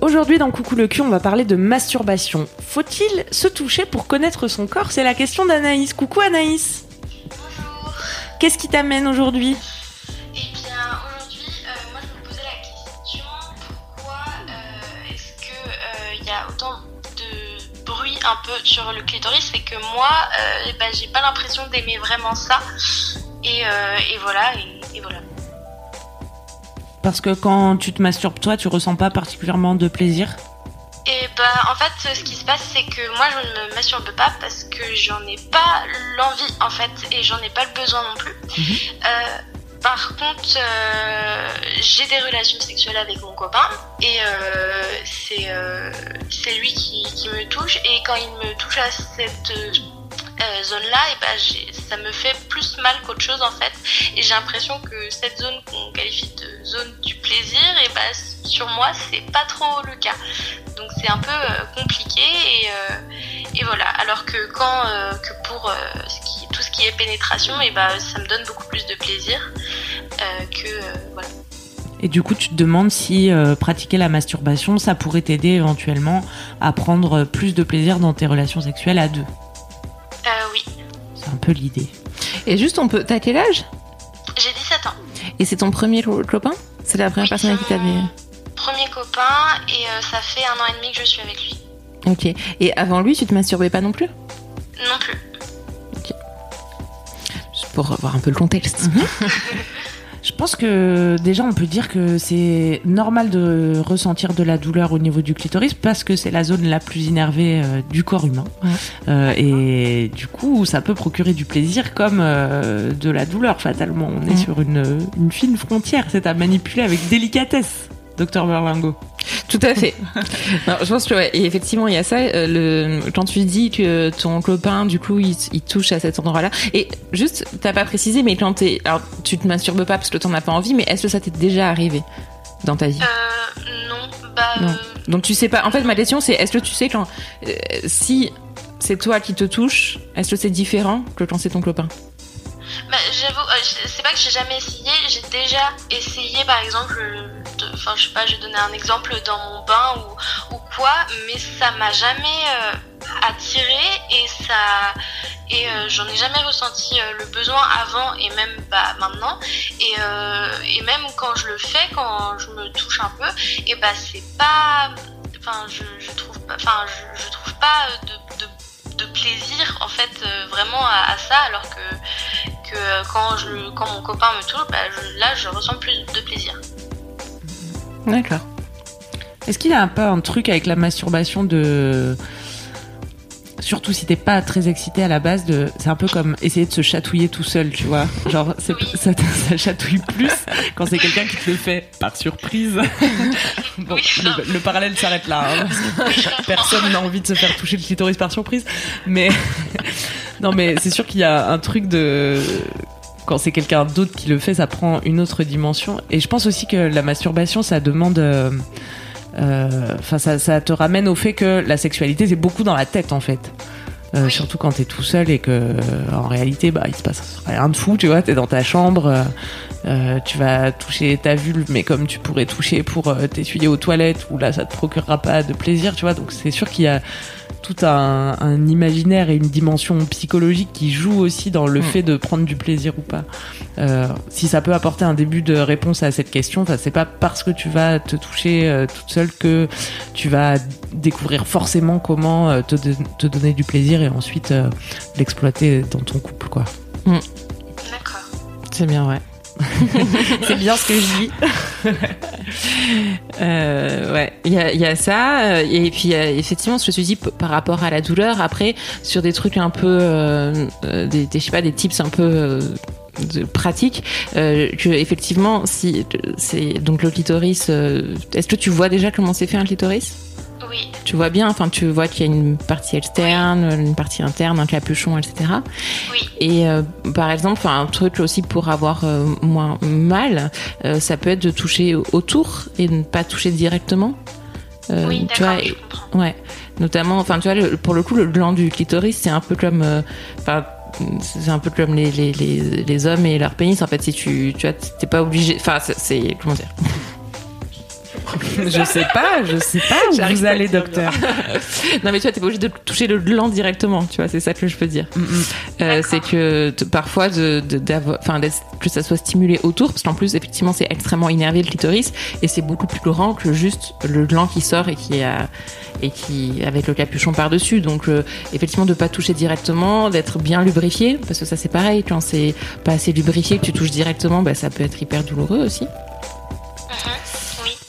Aujourd'hui dans Coucou le cul, on va parler de masturbation. Faut-il se toucher pour connaître son corps? C'est la question d'Anaïs. Coucou Anaïs. Bonjour. Qu'est-ce qui t'amène aujourd'hui? Eh bien, aujourd'hui, euh, moi je me posais la question pourquoi euh, est-ce que euh, y a autant de bruit un peu sur le clitoris? Et que moi, bah, j'ai pas l'impression d'aimer vraiment ça. Et, euh, et voilà, et, et voilà. Parce que quand tu te masturbes toi, tu ressens pas particulièrement de plaisir Et bah en fait ce qui se passe c'est que moi je ne me masturbe pas parce que j'en ai pas l'envie en fait et j'en ai pas le besoin non plus. Euh, par contre euh, j'ai des relations sexuelles avec mon copain et euh, c'est euh, lui qui, qui me touche et quand il me touche à cette zone là et ben ça me fait plus mal qu'autre chose en fait. Et j'ai l'impression que cette zone qu'on qualifie de zone du plaisir et ben sur moi c'est pas trop le cas. Donc c'est un peu euh, compliqué et, euh, et voilà. Alors que quand euh, que pour euh, ce qui, tout ce qui est pénétration et ben ça me donne beaucoup plus de plaisir euh, que euh, voilà. Et du coup, tu te demandes si euh, pratiquer la masturbation, ça pourrait t'aider éventuellement à prendre plus de plaisir dans tes relations sexuelles à deux? Peu l'idée. Et juste, on peut. T'as quel âge? J'ai 17 ans Et c'est ton premier co- copain? C'est la première personne avec qui t'avais. premier copain et euh, ça fait un an et demi que je suis avec lui Ok. Et avant lui, tu te masturbais pas non plus? Non plus Juste pour avoir un peu le contexte. Je pense que déjà on peut dire que c'est normal de ressentir de la douleur au niveau du clitoris parce que c'est la zone la plus innervée euh, du corps humain. Ouais. Euh, et du coup, ça peut procurer du plaisir comme euh, de la douleur fatalement. On est sur une, une fine frontière, c'est à manipuler avec délicatesse, docteur Berlingo. Tout à fait. non, je pense que ouais. Et effectivement, il y a ça. euh, le quand tu dis que ton copain, du coup, il, il touche à cet endroit-là. Et juste, t'as pas précisé, mais quand t'es, alors tu te masturbes pas parce que t'en as pas envie, mais est-ce que ça t'est déjà arrivé dans ta vie? Euh, non bah Non. euh, Donc tu sais pas. En fait, ma question c'est, est-ce que tu sais quand euh, si c'est toi qui te touche, est-ce que c'est différent que quand c'est ton copain? Bah, j'avoue, euh, c'est pas que j'ai jamais essayé, j'ai déjà essayé par exemple, enfin je sais pas, je vais donner un exemple dans mon bain ou, ou quoi, mais ça m'a jamais euh, attiré et ça et euh, j'en ai jamais ressenti le besoin avant et même bah maintenant. Et, et même quand je le fais, quand je me touche un peu, et bah c'est pas, enfin je, trouve pas, enfin je, trouve pas de, de, plaisir en fait vraiment à, à ça alors que que euh, quand, je, quand mon copain me touche, bah, je- là je ressens plus de plaisir. D'accord. Est-ce qu'il y a un peu un truc avec la masturbation de surtout si t'es pas très excité à la base de c'est un peu comme essayer de se chatouiller tout seul tu vois genre Oui. ça, ça chatouille plus quand c'est quelqu'un qui te le fait par surprise bon Oui, le, le parallèle s'arrête là hein, parce que personne n'a envie de se faire toucher le clitoris par surprise mais non mais c'est sûr qu'il y a un truc de quand c'est quelqu'un d'autre qui le fait, ça prend une autre dimension. Et je pense aussi que la masturbation, ça demande, euh, euh, enfin, ça, ça te ramène au fait que la sexualité, c'est beaucoup dans la tête, en fait. euh, surtout quand t'es tout seul et que euh, en réalité bah il se passe rien de fou tu vois t'es dans ta chambre euh, tu vas toucher ta vulve mais comme tu pourrais toucher pour t'essuyer aux toilettes où là ça te procurera pas de plaisir tu vois donc c'est sûr qu'il y a tout un, un, imaginaire et une dimension psychologique qui joue aussi dans le mm. fait de prendre du plaisir ou pas. Euh, si ça peut apporter un début de réponse à cette question, c'est pas parce que tu vas te toucher euh, toute seule que tu vas découvrir forcément comment euh, te, te, donner du plaisir et ensuite euh, l'exploiter dans ton couple, quoi. Mm. D'accord. C'est bien, ouais. c'est bien ce que je dis. euh, ouais, il y a, ça. Euh, et puis, effectivement, je me suis dit, par rapport à la douleur, après, sur des trucs un peu, euh, euh des, je sais pas, des tips un peu euh, de pratique euh, que effectivement si c'est donc le clitoris est-ce que tu vois déjà comment c'est fait un clitoris? Oui. Tu vois bien, enfin, tu vois qu'il y a une partie externe, une partie interne, un capuchon, etc. Oui. Et euh, par exemple, enfin, un truc aussi pour avoir euh, moins mal, euh, ça peut être de toucher autour et de ne pas toucher directement. Euh, oui, tu vois, ouais. Notamment, enfin, tu vois, le, pour le coup, le gland du clitoris, c'est un peu comme, euh, c'est un peu comme les, les, les, les, hommes et leur pénis en fait si tu tu t'es pas obligé enfin c'est comment dire? je sais pas, je sais pas où vous allez, docteur. non, mais tu vois, t'es pas obligé de toucher le gland directement, tu vois, c'est ça que je peux dire. Mm -hmm. euh, c'est que parfois, de, de, enfin, que ça soit stimulé autour, parce qu'en plus, effectivement, c'est extrêmement énervé le clitoris, et c'est beaucoup plus grand que juste le gland qui sort et qui a et qui avec le capuchon par dessus donc euh, effectivement de pas toucher directement d'être bien lubrifié parce que ça c'est pareil quand c'est pas assez lubrifié que tu touches directement bah, ça peut être hyper douloureux aussi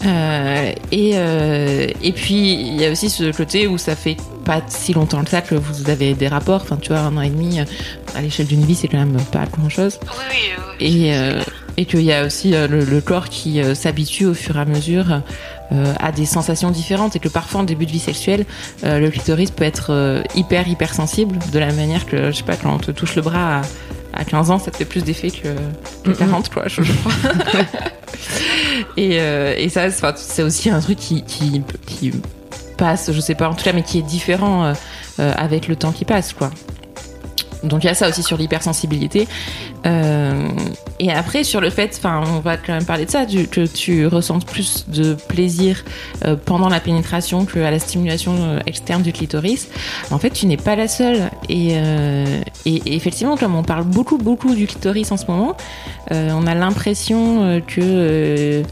euh, et, euh, et puis il y a aussi ce côté où ça fait pas si longtemps que ça que vous avez des rapports. Enfin, tu vois, un an et demi à l'échelle d'une vie, c'est quand même pas grand chose. Oui, oui, oui, et euh, et qu'il y a aussi euh, le, le, corps qui euh, s'habitue au fur et à mesure euh, à des sensations différentes et que parfois en début de vie sexuelle, le clitoris peut être hyper hyper sensible de la manière que je sais pas quand on te touche le bras. À, à 15 ans, ça te fait plus d'effet que, que 40, quoi, je, crois. et, euh, et ça, c'est aussi un truc qui, qui, qui, passe, je sais pas en tout cas, mais qui est différent euh, euh, avec le temps qui passe, quoi. Donc il y a ça aussi sur l'hypersensibilité. Euh, et après sur le fait, enfin on va quand même parler de ça, que tu ressentes plus de plaisir euh, pendant la pénétration que à la stimulation euh, externe du clitoris. En fait, tu n'es pas la seule. Et, effectivement, comme on parle beaucoup beaucoup du clitoris en ce moment, on a l'impression que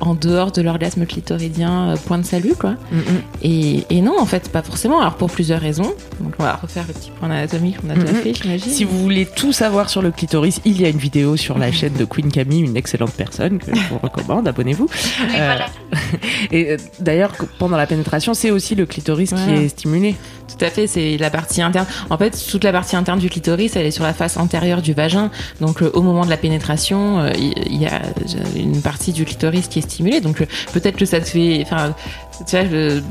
en dehors de l'orgasme clitoridien, euh, point de salut, quoi. Mm -hmm. et, et, non, en fait, pas forcément. Alors, pour plusieurs raisons. Donc, on va refaire le petit point anatomique qu'on a mm -hmm. déjà fait, j'imagine. Si vous voulez tout savoir sur le clitoris, il y a une vidéo sur la chaîne de Queen Camille, une excellente personne que je vous recommande. Abonnez-vous. Euh, voilà. et euh, d'ailleurs, pendant la pénétration, c'est aussi le clitoris voilà. qui est stimulé. Tout à fait, c'est la partie interne. En fait, toute la partie interne du clitoris, elle est sur la face antérieure du vagin. Donc, euh, au moment de la pénétration, euh, il y a une partie du clitoris qui est Donc, euh, peut-être que ça te fait, enfin, tu vois,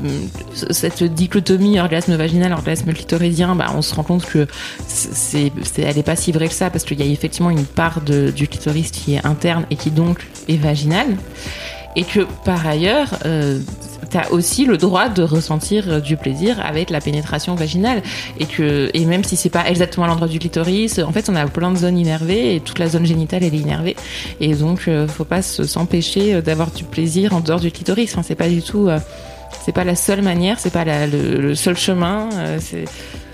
cette dichotomie orgasme vaginal, orgasme clitoridien, bah, on se rend compte que c'est, elle est pas si vraie que ça parce qu'il y a effectivement une part de, du clitoris qui est interne et qui donc est vaginale. Et que par ailleurs, euh, tu as aussi le droit de ressentir du plaisir avec la pénétration vaginale. Et que et même si c'est pas exactement l'endroit du clitoris en fait on a plein de zones innervées et toute la zone génitale elle est innervée. Et donc euh, faut pas s'empêcher d'avoir du plaisir en dehors du clitoris. Enfin c'est pas du tout euh, c'est pas la seule manière c'est pas le, le, seul chemin euh, c'est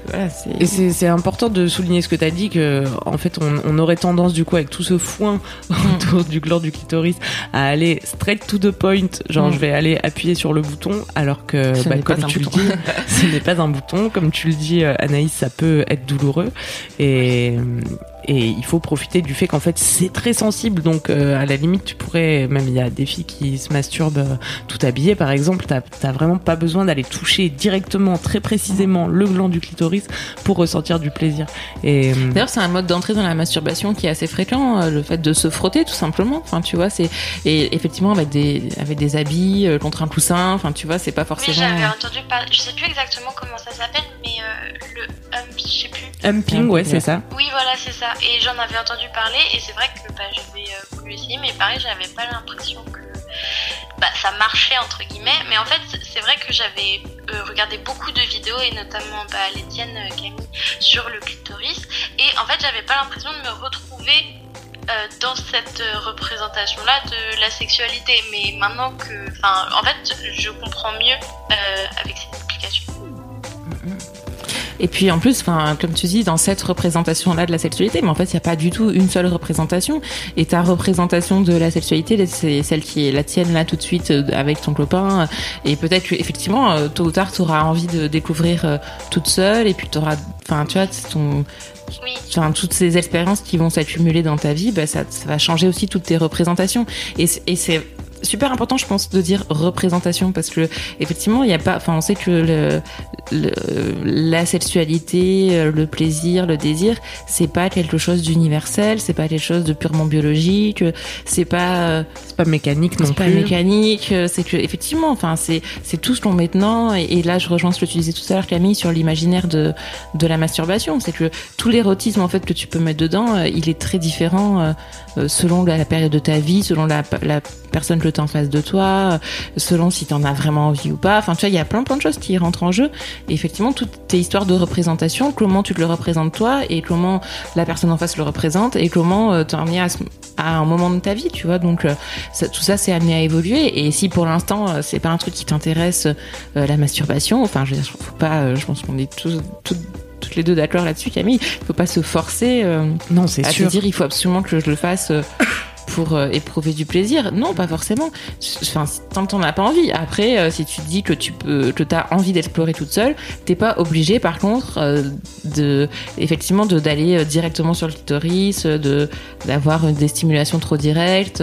voilà, et c'est important de souligner ce que tu as dit que en fait on, on, aurait tendance du coup avec tout ce foin autour du gland du clitoris à aller straight to the point. Genre mm. je vais aller appuyer sur le bouton alors que bah, comme tu le dis ce n'est pas un bouton. Comme tu le dis Anaïs ça peut être douloureux. Et et il faut profiter du fait qu'en fait c'est très sensible. Donc euh, à la limite tu pourrais même il y a des filles qui se masturbent euh, tout habillées par exemple. T'as as vraiment pas besoin d'aller toucher directement très précisément le gland du clitoris pour ressentir du plaisir. Et d'ailleurs c'est un mode d'entrée dans la masturbation qui est assez fréquent euh, le fait de se frotter tout simplement. Enfin tu vois c'est et effectivement avec des avec des habits euh, contre un coussin enfin tu vois c'est pas forcément oui, j'avais entendu parler je sais plus exactement comment ça s'appelle mais le hump je sais plus. Humping ouais c'est ça. Oui voilà c'est ça et j'en avais entendu parler et c'est vrai que bah, j'avais euh, voulu essayer mais pareil j'avais pas l'impression que bah, ça marchait entre guillemets. Mais en fait, c'est vrai que j'avais euh, regardé beaucoup de vidéos et notamment bah, l'Étienne euh, Camille sur le clitoris. Et en fait, j'avais pas l'impression de me retrouver dans cette représentation-là de la sexualité. Mais maintenant que, enfin, en fait, je comprends mieux avec cette explication. Et puis en plus, enfin, comme tu dis, dans cette représentation-là de la sexualité, mais en fait, il n'y a pas du tout une seule représentation. Et ta représentation de la sexualité, c'est celle qui est la tienne là tout de suite euh, avec ton copain. Et peut-être que effectivement, euh, tôt ou tard, tu auras envie de découvrir euh, toute seule. Et puis tu auras, enfin, tu vois, ton Enfin, toutes ces expériences qui vont s'accumuler dans ta vie, bah, ça, ça, va changer aussi toutes tes représentations. Et, et c'est super important, je pense, de dire représentation parce que effectivement, il n'y a pas. Enfin, on sait que le, le, la sexualité, le plaisir, le désir, c'est pas quelque chose d'universel, c'est pas quelque chose de purement biologique, c'est pas. C'est pas mécanique non plus. C'est pas mécanique. C'est que effectivement, enfin, c'est c'est tout ce qu'on met dedans. Et, là, je rejoins ce que tu disais tout à l'heure, Camille, sur l'imaginaire de de la masturbation. C'est que tout l'érotisme en fait que tu peux mettre dedans, euh, il est très différent euh, selon la, période de ta vie, selon la, la personne que en face de toi, selon si tu en as vraiment envie ou pas. Enfin, tu vois, il y a plein plein de choses qui rentrent en jeu. Et effectivement, toutes tes histoires de représentation, comment tu te le représentes toi et comment la personne en face le représente et comment euh, t'en es à, à, un moment de ta vie, tu vois. Donc, euh, tout ça, c'est amené à évoluer. Et si pour l'instant, euh, c'est pas un truc qui t'intéresse, la masturbation, enfin, je veux dire, faut pas, je pense qu'on est tous, toutes toutes les deux d'accord là-dessus, Camille. Il faut pas se forcer. non, c'est sûr. À dire, il faut absolument que je le fasse pour euh, éprouver du plaisir. Non, pas forcément. Enfin, tant t'en as pas envie. Après, euh, si tu dis que tu peux, que t'as envie d'explorer toute seule, t'es pas obligé, par contre, euh, de, effectivement, d'aller directement sur le clitoris, de d'avoir des stimulations trop directes.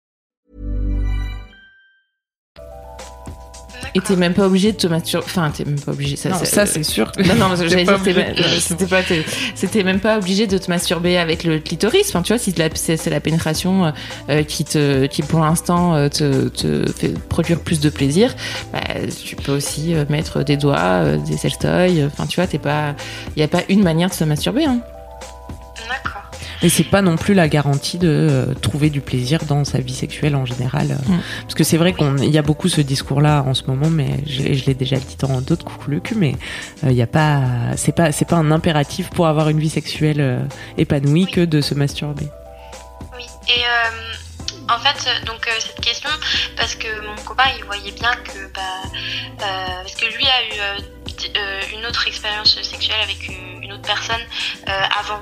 Et t'es même pas obligé de te masturber. Enfin, t'es même pas obligé. Ça, c'est, ça, c'est sûr. Non, non, j'allais dire, c'était pas, c'était même pas obligé de te masturber avec le clitoris. Enfin, tu vois, si c'est, la pénétration euh, euh, qui te, qui pour l'instant euh, te, te fait produire plus de plaisir, bah, tu peux aussi mettre des doigts, des sextoys. Enfin, tu vois, t'es pas, il y a pas une manière de se masturber. Hein. Et c'est pas non plus la garantie de euh, trouver du plaisir dans sa vie sexuelle en général. Euh. Mm. Parce que c'est vrai qu'il y a beaucoup ce discours-là en ce moment, mais je, l'ai déjà dit dans d'autres coucou le cul, mais euh, il y a pas, c'est pas, c'est pas un impératif pour avoir une vie sexuelle épanouie que de se masturber. Oui. Et en fait, donc cette question, parce que mon copain, il voyait bien que, bah, parce que lui a eu une autre expérience sexuelle avec une autre personne avant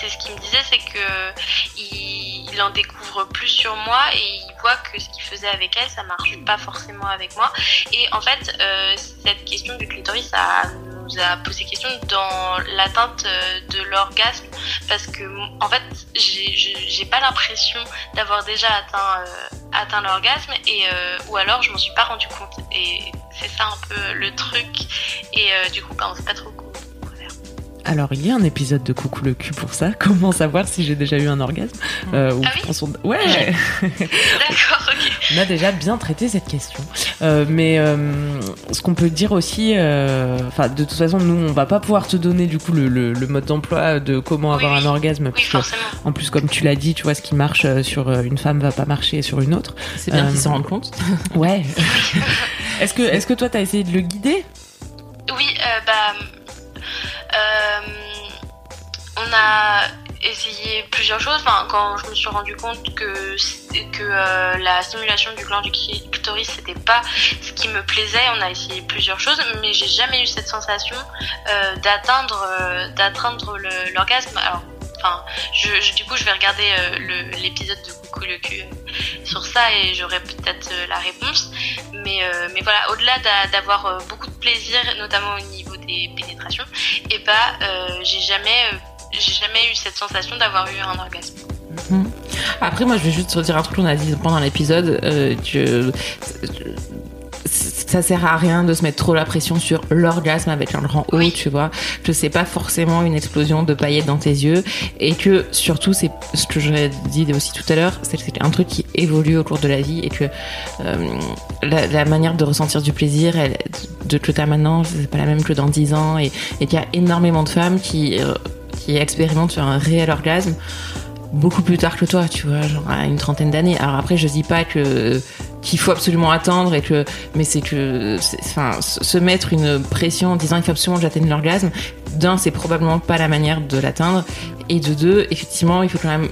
c'est ce qu'il me disait, c'est que il, en découvre plus sur moi et il voit que ce qu'il faisait avec elle, ça marche pas forcément avec moi. Et en fait, euh, cette question du clitoris, ça nous a posé question dans l'atteinte euh, de l'orgasme. Parce que en fait, j'ai pas l'impression d'avoir déjà atteint euh, l'orgasme et ou alors je m'en suis pas rendu compte. Et c'est ça un peu le truc. Et du coup, bah, on sait pas trop alors, il y a un épisode de Coucou le cul pour ça. Comment savoir si j'ai déjà eu un orgasme euh, ah oui Ouais D'accord, ok. On a déjà bien traité cette question. Euh, mais euh, ce qu'on peut dire aussi, euh, enfin, de toute façon, nous, on va pas pouvoir te donner du coup le, le, mode d'emploi de comment avoir un orgasme. Oui, en plus, comme tu l'as dit, tu vois, ce qui marche sur une femme va pas marcher sur une autre. C'est bien qu'ils s'en rendent compte. ouais. est-ce que, est-ce que toi, t'as essayé de le guider? Oui, bah on a essayé plusieurs choses. Quand je me suis rendu compte que, euh, la stimulation du gland du clitoris c'était pas ce qui me plaisait, on a essayé plusieurs choses, mais j'ai jamais eu cette sensation euh, d'atteindre d'atteindre l'orgasme. Alors, enfin, je, du coup, je vais regarder l'épisode de Coucou le cul sur ça et j'aurai peut-être la réponse. Mais, mais voilà, au-delà d'avoir beaucoup de plaisir, notamment au niveau pénétration, et bah euh, j'ai jamais, euh, j'ai jamais eu cette sensation d'avoir eu un orgasme. Mhm. Après, moi, je vais juste dire un truc qu'on a dit pendant l'épisode. Euh, ça sert à rien de se mettre trop la pression sur l'orgasme avec un grand O, tu vois. Que c'est pas forcément une explosion de paillettes dans tes yeux et que surtout c'est ce que j'aurais dit aussi tout à l'heure, c'est un truc qui évolue au cours de la vie et que euh, la, la manière de ressentir du plaisir, elle, de que t'as maintenant, c'est pas la même que dans 10 ans et, et qu'il y a énormément de femmes qui euh, qui expérimentent sur un réel orgasme beaucoup plus tard que toi, tu vois, genre à une trentaine d'années. Alors après, je dis pas que qu'il faut absolument attendre et que, mais c'est que, enfin, se mettre une pression en disant il faut absolument que j'atteigne l'orgasme. D'un, c'est probablement pas la manière de l'atteindre, et de deux, effectivement, il faut quand même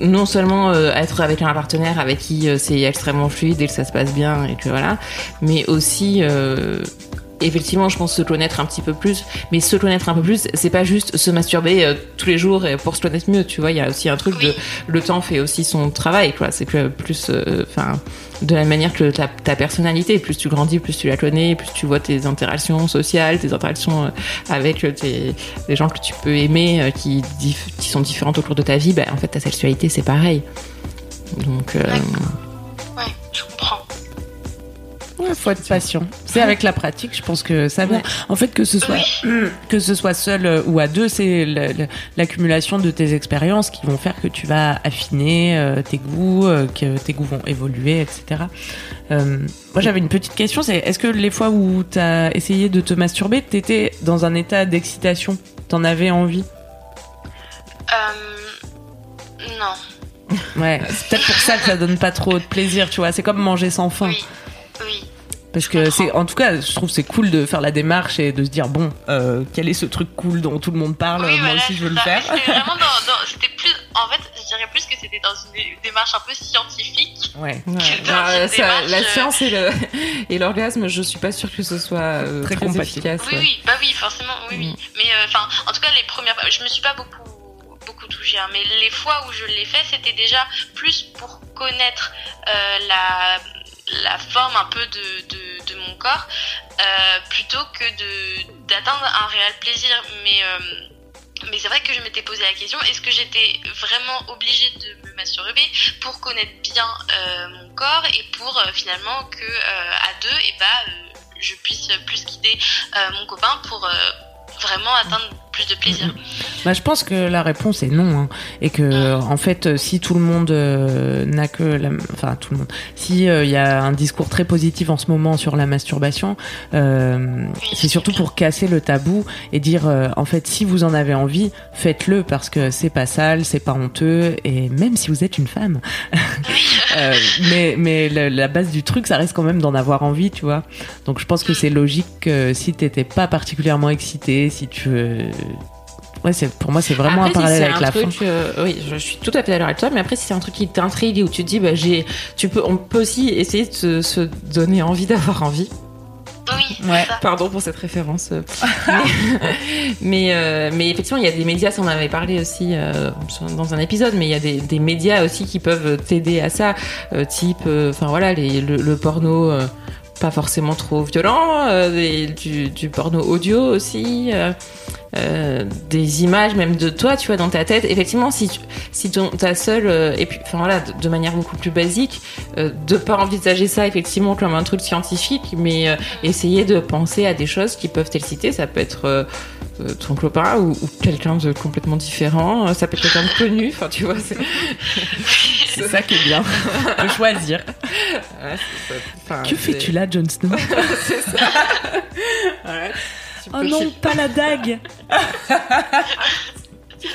non seulement euh, être avec un partenaire avec qui euh, c'est extrêmement fluide et que ça se passe bien et que voilà, mais aussi euh, effectivement je pense se connaître un petit peu plus mais se connaître un peu plus c'est pas juste se masturber euh, tous les jours pour se connaître mieux tu vois. Il y a aussi un truc de le temps fait aussi son travail quoi. C'est que plus euh, enfin de la manière que ta, ta personnalité plus tu grandis plus tu la connais plus tu vois tes interactions sociales tes interactions euh, avec tes, les gens que tu peux aimer qui, sont différentes au cours de ta vie bah, en fait ta sexualité c'est pareil. Donc euh. Ouais, faut être patient. C'est avec la pratique, je pense que ça vient. Ouais. En fait, que ce soit que ce soit seul euh, ou à deux, c'est l'accumulation de tes expériences qui vont faire que tu vas affiner euh, tes goûts, euh, que tes goûts vont évoluer, etc. Euh, moi, j'avais une petite question. C'est est-ce que les fois où t'as essayé de te masturber, t'étais dans un état d'excitation? T'en avais envie? Euh, non. Ouais. C'est peut-être pour ça que ça donne pas trop de plaisir, tu vois. C'est comme manger sans faim. Oui. Parce que c'est, en tout cas, je trouve que c'est cool de faire la démarche et de se dire bon, euh, quel est ce truc cool dont tout le monde parle Oui, Moi voilà, aussi, je veux le faire. C'était vraiment dans, dans- c'était plus, en fait, je dirais plus que c'était dans une dé- démarche un peu scientifique. Ouais. Ouais, dans bah, une ça- démarche, la euh, science et le- et l'orgasme, je suis pas sûre que ce soit euh, Très efficace. Oui, ouais. oui, bah oui, forcément, oui, oui. Mm. Mais euh, enfin, en tout cas, les premières, je me suis pas beaucoup, beaucoup touchée, hein, mais les fois où je l'ai fait, c'était déjà plus pour connaître euh, la, la forme un peu de, de, mon corps, euh, plutôt que de d'atteindre un réel plaisir. Mais euh, mais c'est vrai que je m'étais posé la question est-ce que j'étais vraiment obligée de me masturber pour connaître bien euh, mon corps et pour finalement que à deux et bah euh, je puisse plus euh, mon copain pour vraiment atteindre plus de plaisir. Bah, je pense que la réponse est non, hein. et que en fait, euh, si tout le monde euh, n'a que, la... enfin tout le monde, si euh, il y a un discours très positif en ce moment sur la masturbation, euh, c'est surtout pour casser le tabou et dire, euh, en fait, si vous en avez envie, faites-le parce que c'est pas sale, c'est pas honteux, et même si vous êtes une femme, Euh, mais mais la base du truc, ça reste quand même d'en avoir envie, tu vois. Donc je pense que c'est logique que si t'étais pas particulièrement excité, si tu euh, Ouais, c'est pour moi c'est vraiment Après, un parallèle si avec la fin. euh, oui, je suis tout à fait d'accord avec toi. Mais après, si c'est un truc qui t'intrigue et où tu te dis, bah, j'ai, tu peux, on peut aussi essayer de se, se donner envie d'avoir envie. Oui, Ouais. Pardon pour cette référence. euh. mais mais, euh, mais effectivement, il y a des médias, ça on en avait parlé aussi euh, dans un épisode, mais il y a des, des médias aussi qui peuvent t'aider à ça, euh, type, euh, enfin voilà, les, le, le porno. Pas forcément trop violent, euh, du, porno audio aussi, euh, euh, des images même de toi, tu vois, dans ta tête. Effectivement, si tu, si ton, ta seule, et puis, enfin voilà, de, manière beaucoup plus basique, de pas envisager ça effectivement comme un truc scientifique, mais essayer de penser à des choses qui peuvent t'exciter. Ça peut être ton copain ou, ou quelqu'un de complètement différent. Ça peut être quelqu'un de connu. Enfin, tu vois, c'est ça qui est bien de choisir. ouais, enfin, Que fais-tu là, Jon Snow C'est ça. Oh non, pas la dague Ah,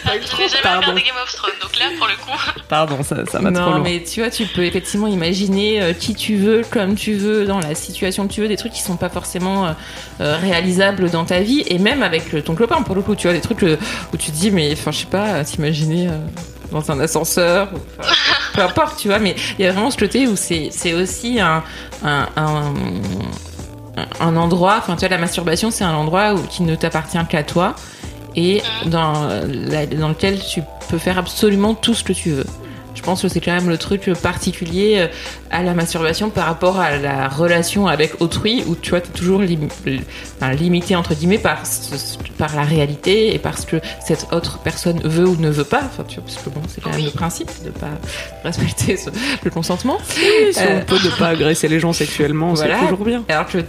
je n'ai jamais Pardon. regardé Game of Thrones, donc là, pour le coup, Pardon, ça, ça va trop loin. mais tu vois, tu peux effectivement imaginer euh, qui tu veux, comme tu veux, dans la situation que tu veux, des trucs qui sont pas forcément euh, euh, réalisables dans ta vie, et même avec euh, ton copain, pour le coup, tu vois, des trucs euh, où tu te dis, mais enfin, je sais pas, t'imaginer euh, dans un ascenseur, ou, peu importe, tu vois, mais il y a vraiment ce côté où c'est aussi un, endroit, enfin, tu vois, la masturbation, c'est un endroit qui ne t'appartient qu'à toi, et dans lequel tu peux faire absolument tout ce que tu veux. Je pense que c'est quand même le truc particulier euh, à la masturbation par rapport à la relation avec autrui où tu vois, t'es toujours lim- enfin, limité entre guillemets par, ce- par la réalité et parce que cette autre personne veut ou ne veut pas. Enfin, tu vois, parce que bon, c'est quand même Oui. le principe de pas respecter ce- le consentement. Si Euh, on peut ne pas agresser les gens sexuellement, Voilà. c'est toujours bien. Alors que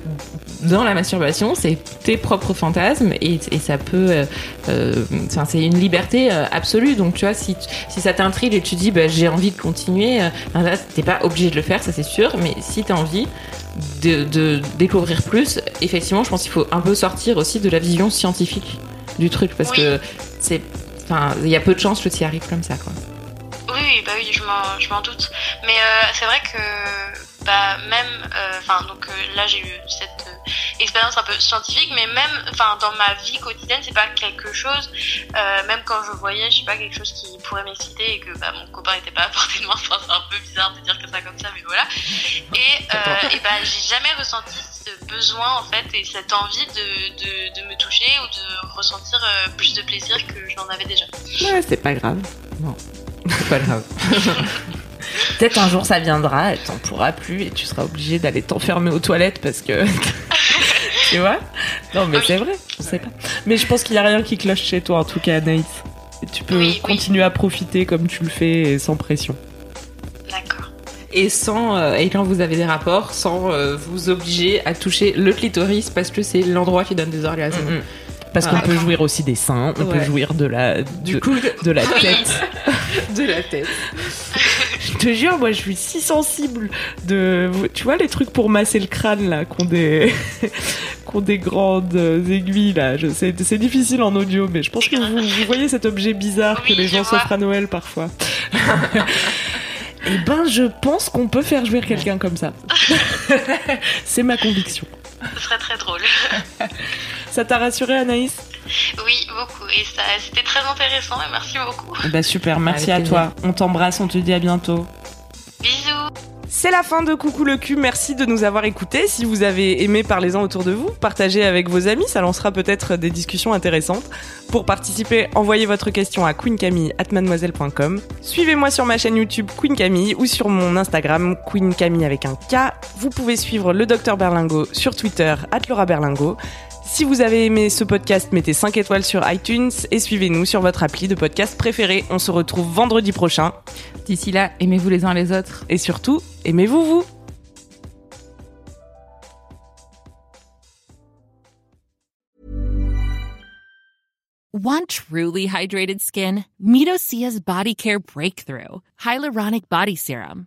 dans la masturbation, c'est tes propres fantasmes et, et ça peut. euh, euh, enfin, c'est une liberté euh, absolue. Donc, tu vois, si, si ça t'intrigue et tu dis bah, j'ai envie de continuer, euh, ben là, t'es pas obligé de le faire, ça c'est sûr. Mais si t'as envie de, de découvrir plus, effectivement, je pense qu'il faut un peu sortir aussi de la vision scientifique du truc parce Oui. que c'est. Enfin, il y a peu de chances que tu y arrives comme ça, quoi. Oui, oui, bah oui, je m'en, doute. Mais euh, c'est vrai que, bah, même, euh, enfin, donc euh, là, j'ai eu cette expérience un peu scientifique, mais même, enfin, dans ma vie quotidienne, c'est pas quelque chose, euh, même quand je voyais, je sais pas, quelque chose qui pourrait m'exciter et que, bah, mon copain était pas à portée de main, enfin, c'est un peu bizarre de dire que ça comme ça, mais voilà. Et, euh, et bah, j'ai jamais ressenti ce besoin, en fait, et cette envie de, de, de me toucher ou de ressentir euh, plus de plaisir que je n'en avais déjà. Ouais, c'est pas grave. C'est pas grave. Peut-être un jour ça viendra, et t'en pourras plus et tu seras obligé d'aller t'enfermer aux toilettes parce que. tu vois? Non, mais Oui. c'est vrai, on sait pas. Mais je pense qu'il y a rien qui cloche chez toi, en tout cas, Anaïs. Et tu peux Oui, oui. continuer à profiter comme tu le fais et sans pression. D'accord. et sans euh, et quand vous avez des rapports sans euh, vous obliger à toucher le clitoris parce que c'est l'endroit qui donne des orgasmes. Parce Ah. qu'on peut jouir aussi des seins, on peut jouir de la, Du de la tête. de la tête. Je te jure, moi je suis si sensible de. Tu vois les trucs pour masser le crâne là, qu'on des. qu'on des grandes aiguilles là. Je sais, c'est difficile en audio, mais je pense que vous, vous voyez cet objet bizarre que les gens s'offrent à Noël parfois. Eh ben, je pense qu'on peut faire jouir quelqu'un comme ça. c'est ma conviction. Ce serait très drôle. Ça t'a rassuré, Anaïs Oui, beaucoup. Et ça, c'était très intéressant et merci beaucoup. Bah super, merci Avec à toi. On t'embrasse, on te dit à bientôt. Bisous. C'est la fin de Coucou le cul, merci de nous avoir écoutés. Si vous avez aimé, parlez-en autour de vous, partagez avec vos amis, ça lancera peut-être des discussions intéressantes. Pour participer, envoyez votre question à queencamille@mademoiselle.com. Suivez-moi sur ma chaîne YouTube Queen Camille ou sur mon Instagram Queen Camille avec un K. Vous pouvez suivre le docteur Berlingo sur Twitter Laura Berlingo. Si vous avez aimé ce podcast, mettez 5 étoiles sur iTunes et suivez-nous sur votre appli de podcast préféré. On se retrouve vendredi prochain. D'ici là, aimez-vous les uns les autres. Et surtout, aimez-vous vous Want truly hydrated skin? Medocia's Body Care Breakthrough Hyaluronic Body Serum.